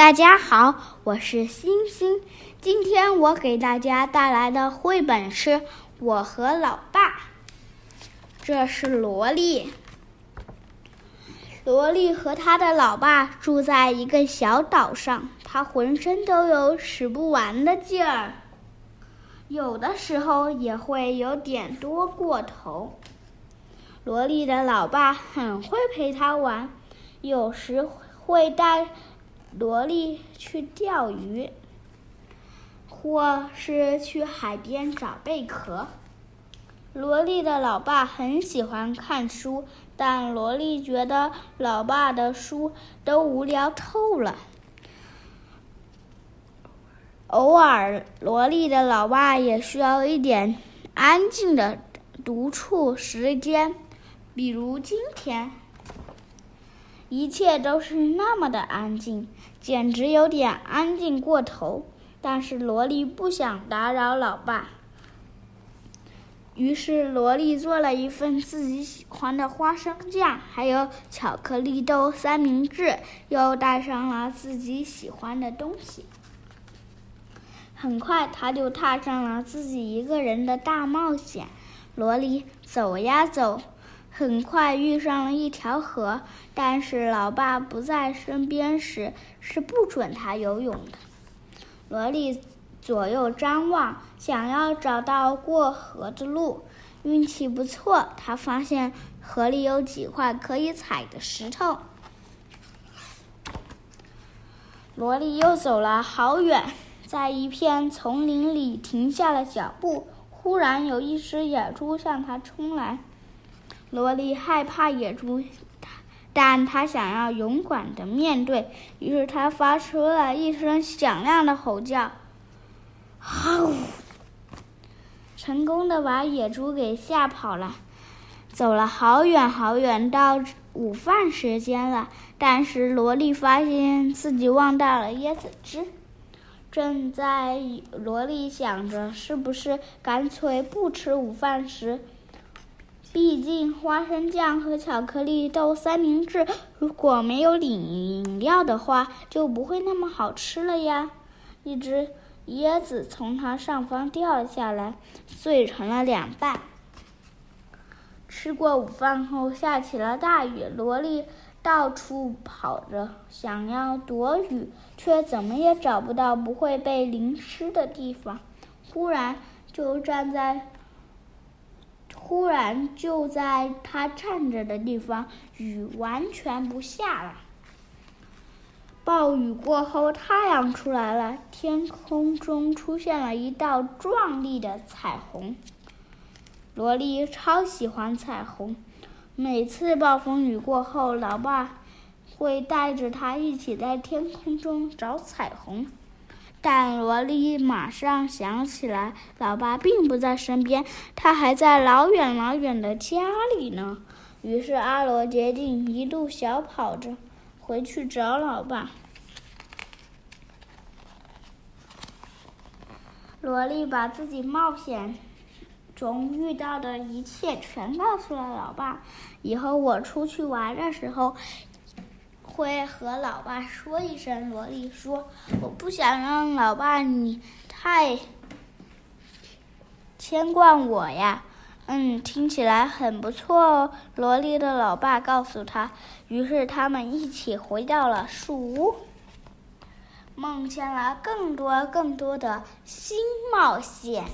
大家好，我是星星。今天我给大家带来的绘本是《我和老爸》。这是萝莉。萝莉和他的老爸住在一个小岛上，他浑身都有使不完的劲儿，有的时候也会有点多过头。萝莉的老爸很会陪他玩，有时会带。萝莉去钓鱼，或是去海边找贝壳。萝莉的老爸很喜欢看书，但萝莉觉得老爸的书都无聊透了。偶尔，萝莉的老爸也需要一点安静的独处时间，比如今天。一切都是那么的安静，简直有点安静过头。但是萝莉不想打扰老爸，于是萝莉做了一份自己喜欢的花生酱，还有巧克力豆三明治，又带上了自己喜欢的东西。很快，他就踏上了自己一个人的大冒险。萝莉走呀走。很快遇上了一条河，但是老爸不在身边时是不准他游泳的。萝莉左右张望，想要找到过河的路。运气不错，他发现河里有几块可以踩的石头。萝莉又走了好远，在一片丛林里停下了脚步。忽然有一只野猪向他冲来。萝莉害怕野猪，但她想要勇敢的面对，于是她发出了一声响亮的吼叫，“吼！”成功的把野猪给吓跑了。走了好远好远，到午饭时间了，但是萝莉发现自己忘带了椰子汁。正在萝莉想着是不是干脆不吃午饭时，毕竟花生酱和巧克力豆三明治，如果没有饮饮料的话，就不会那么好吃了呀。一只椰子从它上方掉了下来，碎成了两半。吃过午饭后，下起了大雨。萝莉到处跑着，想要躲雨，却怎么也找不到不会被淋湿的地方。忽然，就站在。忽然，就在他站着的地方，雨完全不下了。暴雨过后，太阳出来了，天空中出现了一道壮丽的彩虹。萝莉超喜欢彩虹，每次暴风雨过后，老爸会带着他一起在天空中找彩虹。但萝莉马上想起来，老爸并不在身边，他还在老远老远的家里呢。于是阿罗决定一路小跑着回去找老爸。萝莉把自己冒险中遇到的一切全告诉了老爸。以后我出去玩的时候。会和老爸说一声。萝莉说：“我不想让老爸你太牵挂我呀。”嗯，听起来很不错哦。萝莉的老爸告诉他。于是他们一起回到了树屋，梦见了更多更多的新冒险。